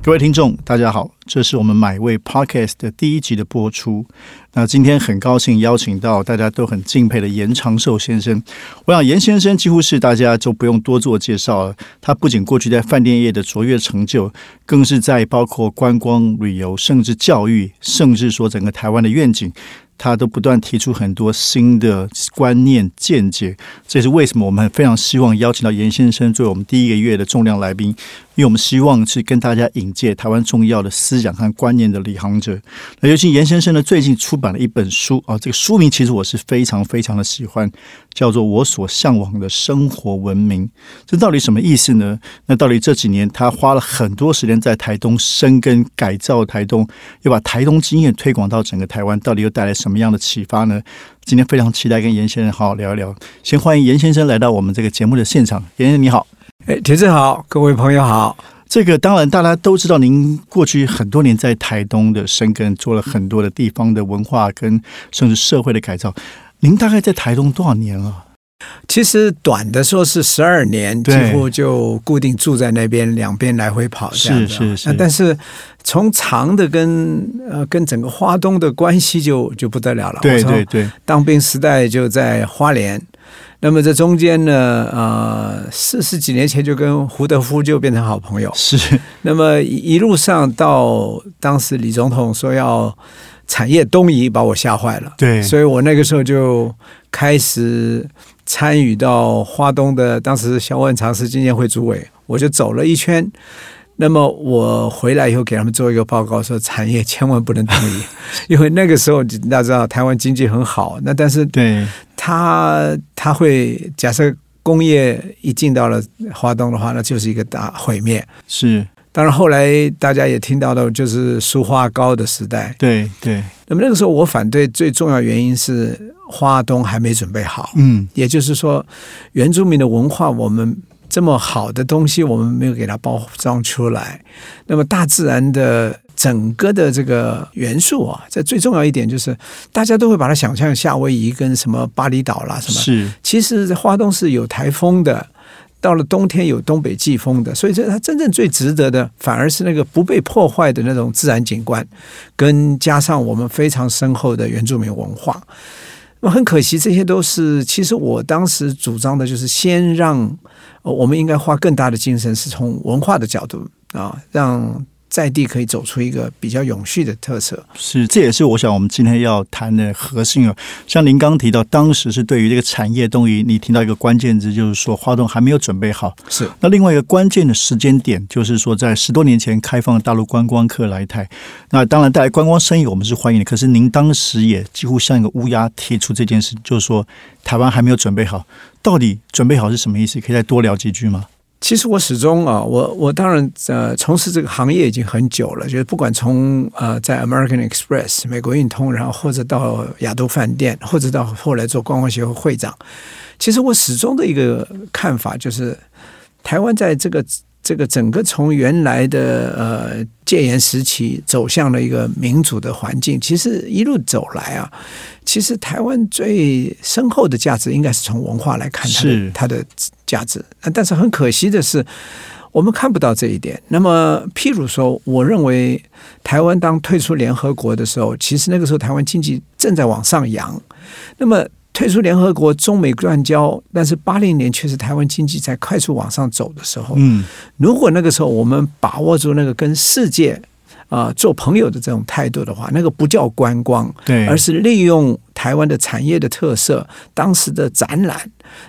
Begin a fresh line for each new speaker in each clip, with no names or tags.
各位听众，大家好，这是我们买位 Podcast 的第一集的播出。那今天很高兴邀请到大家都很敬佩的严长寿先生。我想严先生几乎是大家就不用多做介绍了。他不仅过去在饭店业的卓越成就，更是在包括观光旅游，甚至教育，甚至说整个台湾的愿景。他都不断提出很多新的观念见解，这也是为什么我们非常希望邀请到严先生作为我们第一个月的重量来宾，因为我们希望去跟大家引介台湾重要的思想和观念的领航者。那尤其严先生呢，最近出版了一本书啊，这个书名其实我是非常非常的喜欢，叫做《我所向往的生活文明》。这到底什么意思呢？那到底这几年他花了很多时间在台东生根改造台东，又把台东经验推广到整个台湾，到底又带来什样的启发呢？今天非常期待跟严先生好好聊一聊。先欢迎严先生来到我们这个节目的现场。严先生你好，
哎，铁子好，各位朋友好。
这个当然大家都知道，您过去很多年在台东的生根，做了很多的地方的文化跟甚至社会的改造。您大概在台东多少年了？
其实短的说是十二年，几乎就固定住在那边，两边来回跑这样
子。是是是。
但是从长的跟呃跟整个华东的关系就就不得了了。
对对对。
当兵时代就在花莲，那么这中间呢，呃，四十几年前就跟胡德夫就变成好朋友。
是。
那么一路上到当时李总统说要产业东移，把我吓坏了。
对。
所以我那个时候就开始。参与到花东的当时小万尝试经验会主委，我就走了一圈。那么我回来以后给他们做一个报告，说产业千万不能同意，因为那个时候大家知道台湾经济很好，那但是
对
他他会假设工业一进到了华东的话，那就是一个大毁灭。
是。
当然，后来大家也听到了，就是书画高的时代。
对对。
那么那个时候，我反对最重要原因是花东还没准备好。
嗯。
也就是说，原住民的文化，我们这么好的东西，我们没有给它包装出来。那么大自然的整个的这个元素啊，这最重要一点就是，大家都会把它想象夏威夷跟什么巴厘岛啦什么。
是。
其实花东是有台风的。到了冬天有东北季风的，所以这它真正最值得的，反而是那个不被破坏的那种自然景观，跟加上我们非常深厚的原住民文化。那么很可惜，这些都是其实我当时主张的，就是先让我们应该花更大的精神，是从文化的角度啊，让。在地可以走出一个比较永续的特色，
是，这也是我想我们今天要谈的核心啊。像您刚提到，当时是对于这个产业东移，你听到一个关键字，就是说花东还没有准备好。
是，
那另外一个关键的时间点，就是说在十多年前开放大陆观光客来台，那当然带来观光生意，我们是欢迎的。可是您当时也几乎像一个乌鸦提出这件事，就是说台湾还没有准备好，到底准备好是什么意思？可以再多聊几句吗？
其实我始终啊，我我当然呃从事这个行业已经很久了，就是不管从呃在 American Express 美国运通，然后或者到亚都饭店，或者到后来做观光协会会长，其实我始终的一个看法就是，台湾在这个。这个整个从原来的呃戒严时期走向了一个民主的环境，其实一路走来啊，其实台湾最深厚的价值应该是从文化来看它的它的价值。但是很可惜的是，我们看不到这一点。那么，譬如说，我认为台湾当退出联合国的时候，其实那个时候台湾经济正在往上扬。那么。退出联合国，中美断交，但是八零年却是台湾经济在快速往上走的时候。
嗯，
如果那个时候我们把握住那个跟世界啊做朋友的这种态度的话，那个不叫观光，
对，
而是利用台湾的产业的特色，当时的展览，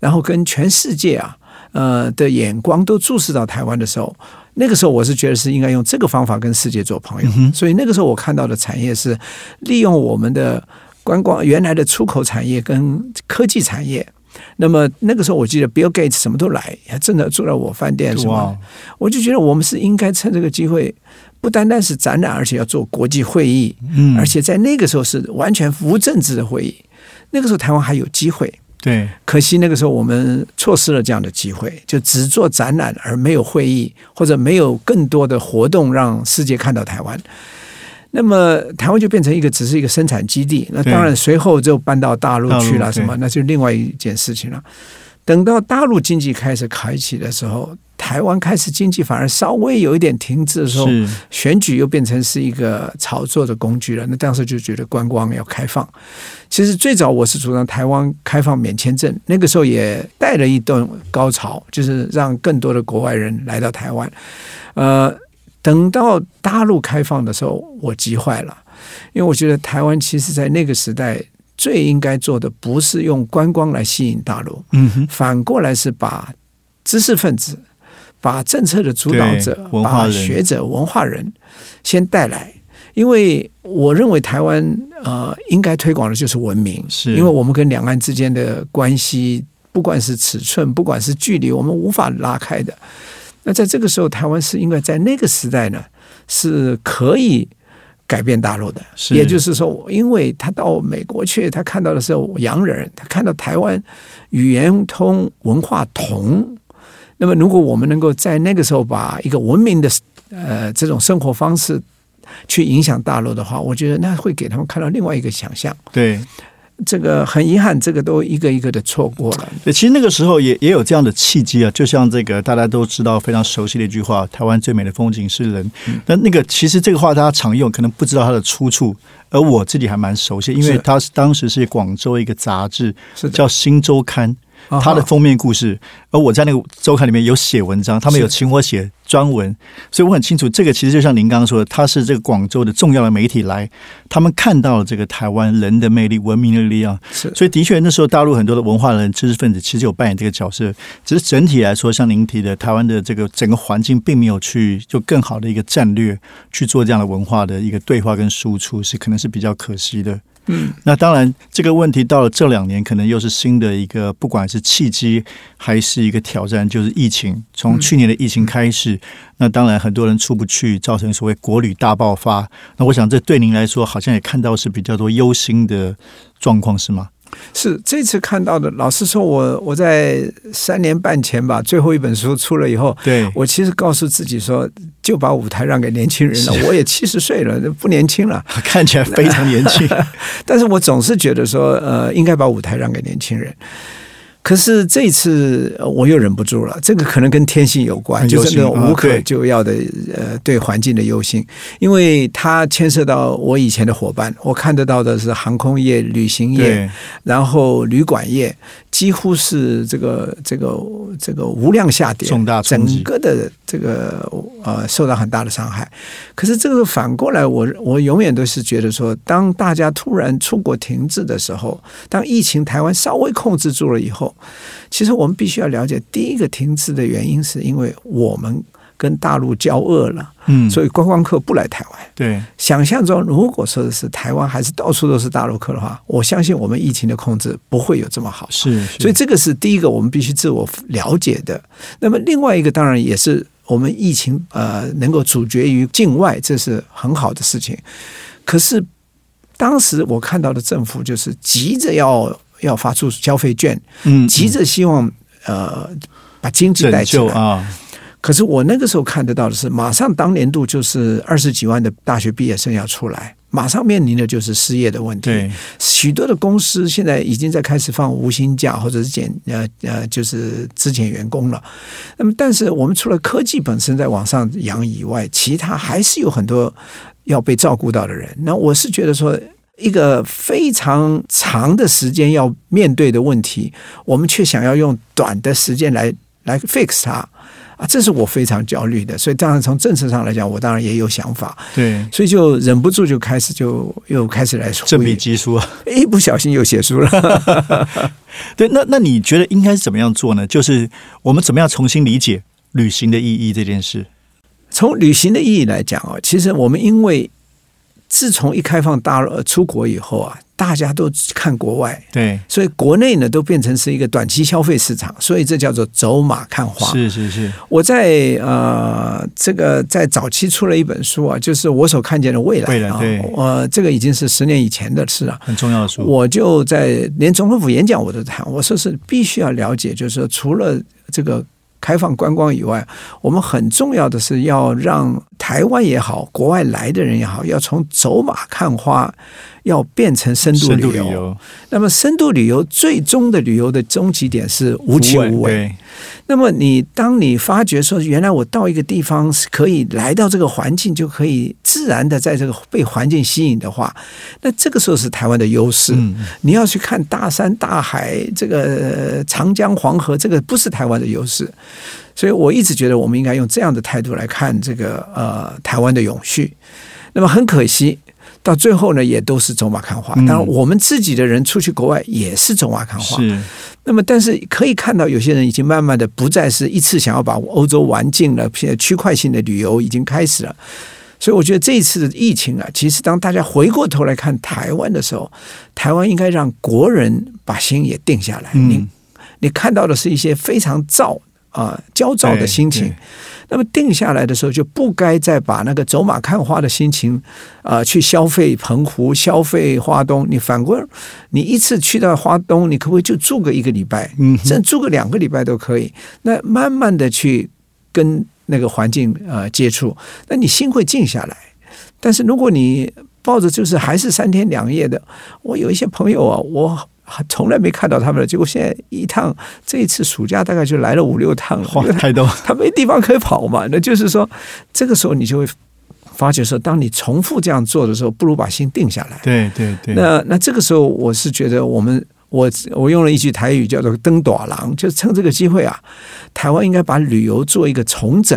然后跟全世界啊呃的眼光都注视到台湾的时候，那个时候我是觉得是应该用这个方法跟世界做朋友。所以那个时候我看到的产业是利用我们的。观光原来的出口产业跟科技产业，那么那个时候我记得 Bill Gates 什么都来，还真的住在我饭店什么，我就觉得我们是应该趁这个机会，不单单是展览，而且要做国际会议，
嗯，
而且在那个时候是完全无政治的会议，那个时候台湾还有机会。
对，
可惜那个时候我们错失了这样的机会，就只做展览而没有会议，或者没有更多的活动让世界看到台湾。那么台湾就变成一个只是一个生产基地，那当然随后就搬到大陆去了，什么那就另外一件事情了。等到大陆经济开始开启的时候，台湾开始经济反而稍微有一点停滞的时候，选举又变成是一个炒作的工具了。那当时就觉得观光要开放。其实最早我是主张台湾开放免签证，那个时候也带了一段高潮，就是让更多的国外人来到台湾。呃，等到大陆开放的时候，我急坏了，因为我觉得台湾其实在那个时代最应该做的不是用观光来吸引大陆，
嗯哼，
反过来是把知识分子、把政策的主导者、
文化
把学者、文化人先带来。因为我认为台湾呃应该推广的就是文明，
是
因为我们跟两岸之间的关系，不管是尺寸，不管是距离，我们无法拉开的。那在这个时候，台湾是应该在那个时代呢，是可以改变大陆的。也就是说，因为他到美国去，他看到的是洋人，他看到台湾语言通、文化同。那么，如果我们能够在那个时候把一个文明的呃这种生活方式去影响大陆的话，我觉得那会给他们看到另外一个想象。
对。
这个很遗憾，这个都一个一个的错过了。
对，其实那个时候也也有这样的契机啊，就像这个大家都知道非常熟悉的一句话：“台湾最美的风景是人。”那那个其实这个话大家常用，可能不知道它的出处，而我自己还蛮熟悉，因为它是当时是广州一个杂志
是的
叫《新周刊》。
啊哈。
它的封面故事，而我在那个周刊里面有写文章，他们有请我写专文，所以我很清楚，这个其实就像您刚刚说的，他是这个广州的重要的媒体来，他们看到了这个台湾人的魅力、文明的力量，
是。
所以的确那时候大陆很多的文化人、知识分子其实有扮演这个角色，只是整体来说，像您提的，台湾的这个整个环境并没有去就更好的一个战略去做这样的文化的一个对话跟输出，是可能是比较可惜的。
嗯，
那当然，这个问题到了这两年，可能又是新的一个，不管是契机还是一个挑战，就是疫情。从去年的疫情开始，那当然很多人出不去，造成所谓国旅大爆发。那我想，这对您来说，好像也看到是比较多忧心的状况，是吗？
是这次看到的。老实说我，我在三年半前吧，最后一本书出了以后，
对，
我其实告诉自己说，就把舞台让给年轻人了。我也七十岁了，不年轻了。
看起来非常年轻。
但是我总是觉得说，呃，应该把舞台让给年轻人。可是这次呃我又忍不住了，这个可能跟天性有关，就是那种无可救药的呃对环境的忧心，因为它牵涉到我以前的伙伴，我看得到的是航空业、旅行业，然后旅馆业几乎是这个这个这个无量下跌，
重大
整个的这个呃受到很大的伤害。可是这个反过来，我我永远都是觉得说，当大家突然出国停滞的时候，当疫情台湾稍微控制住了以后，其实我们必须要了解，第一个停滞的原因是因为我们跟大陆交恶了，
嗯，
所以观光客不来台湾。
对，
想象中，如果说的是台湾还是到处都是大陆客的话，我相信我们疫情的控制不会有这么好。
是，是
所以这个是第一个我们必须自我了解的。那么另外一个当然也是我们疫情呃能够阻绝于境外，这是很好的事情。可是当时我看到的政府就是急着要要发出消费券，
嗯，
急着希望呃把经济带起来。
啊，
可是我那个时候看得到的是，马上当年度就是二十几万的大学毕业生要出来，马上面临的就是失业的问题。
对，
许多的公司现在已经在开始放无薪假，或者是减呃呃，就是资遣员工了。那么，但是我们除了科技本身在往上扬以外，其他还是有很多要被照顾到的人。那我是觉得说。一个非常长的时间要面对的问题，我们却想要用短的时间来来 fix 它啊，这是我非常焦虑的。所以，当然从政策上来讲，我当然也有想法，
对，
所以就忍不住就开始就又开始来说，
振笔疾书啊。
一不小心又写书了。
对，那那你觉得应该是怎么样做呢？就是我们怎么样重新理解旅行的意义这件事？
从旅行的意义来讲啊，其实我们因为自从一开放大陆呃出国以后啊，大家都看国外，
对，
所以国内呢都变成是一个短期消费市场，所以这叫做走马看花。
是是是，
我在呃这个在早期出了一本书啊，就是我所看见的未来啊
未来对，
呃，这个已经是十年以前的事了。
很重要的书。
我就在连总统府演讲我都谈，我说是必须要了解，就是说除了这个开放观光以外，我们很重要的是要让台湾也好，国外来的人也好，要从走马看花，要变成深度旅游。
旅游，
那么深度旅游最终的旅游的终极点是无奇无为。那么你当你发觉说，原来我到一个地方是可以来到这个环境，就可以自然的在这个被环境吸引的话，那这个时候是台湾的优势。
嗯
你要去看大山大海，这个呃长江黄河，这个不是台湾的优势。所以我一直觉得我们应该用这样的态度来看这个呃台湾的永续。那么很可惜。到最后呢，也都是走马看花。
嗯
当然，我们自己的人出去国外也是走马看花。
是
那么，但是可以看到，有些人已经慢慢的不再是一次想要把欧洲玩尽了，现在区块性的旅游已经开始了。所以，我觉得这一次的疫情啊，其实当大家回过头来看台湾的时候，台湾应该让国人把心也定下来。
嗯
你你看到的是一些非常躁啊、焦躁的心情。那么定下来的时候，就不该再把那个走马看花的心情啊、去消费澎湖、消费花东。你反过，你一次去到花东，你可不可以就住个一个礼拜？
嗯哼
甚至住个两个礼拜都可以。那慢慢的去跟那个环境呃接触，那你心会静下来。但是如果你抱着就是还是三天两夜的，我有一些朋友啊，我从来没看到他们了，结果现在一趟这一次暑假大概就来了五六趟了，
哇，太多，
他没地方可以跑嘛。那就是说，这个时候你就会发觉说，当你重复这样做的时候，不如把心定下来。
对对对，
那那这个时候，我是觉得我们我我用了一句台语叫做“登短廊”，就趁这个机会啊，台湾应该把旅游做一个重整，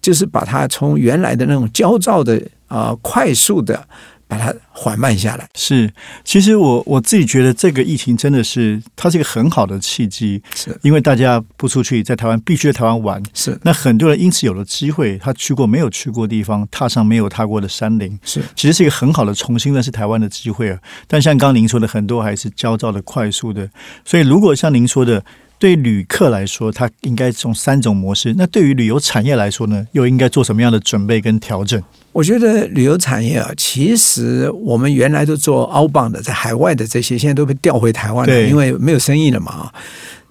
就是把它从原来的那种焦躁的啊、快速的把它缓慢下来。
是，其实我我自己觉得这个疫情真的是它是一个很好的契机，
是
因为大家不出去，在台湾必须在台湾玩，
是
那很多人因此有了机会，他去过没有去过的地方，踏上没有踏过的山林，
是
其实是一个很好的重新认识台湾的机会啊。但像刚刚您说的，很多还是焦躁的、快速的，所以如果像您说的。对旅客来说，它应该从三种模式。那对于旅游产业来说呢，又应该做什么样的准备跟调整？
我觉得旅游产业啊，其实我们原来都做 outbound 的，在海外的这些，现在都被调回台湾了，因为没有生意了嘛。啊，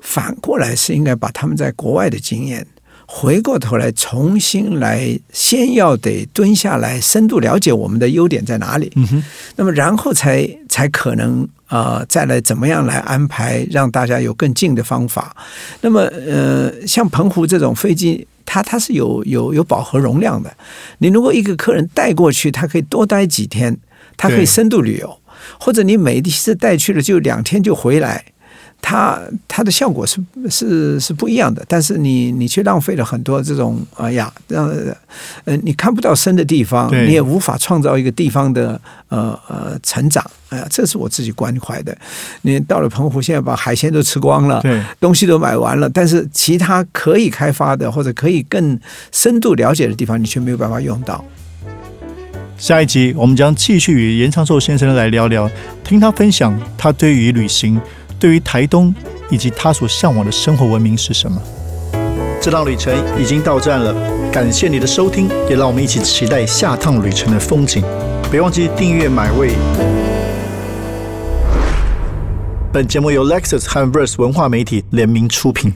反过来是应该把他们在国外的经验，回过头来重新来，先要得蹲下来，深度了解我们的优点在哪里。
嗯哼，
那么然后才才可能呃再来怎么样来安排，让大家有更近的方法。那么呃，像澎湖这种飞机，它它是有有有饱和容量的。你如果一个客人带过去，他可以多待几天，他可以深度旅游，或者你每一次带去了就两天就回来。它它的效果是是是不一样的，但是你你却浪费了很多这种哎呀，让呃你看不到深的地方，你也无法创造一个地方的呃呃成长，哎呀，这是我自己关怀的。你到了澎湖，现在把海鲜都吃光了，
对，
东西都买完了，但是其他可以开发的或者可以更深度了解的地方，你却没有办法用到。
下一集我们将继续与严长寿先生来聊聊，听他分享他对于旅行、对于台东以及他所向往的生活文明是什么。这趟旅程已经到站了，感谢你的收听，也让我们一起期待下趟旅程的风景。别忘记订阅买位。本节目由 Lexus 和 Verse 文化媒体联名出品。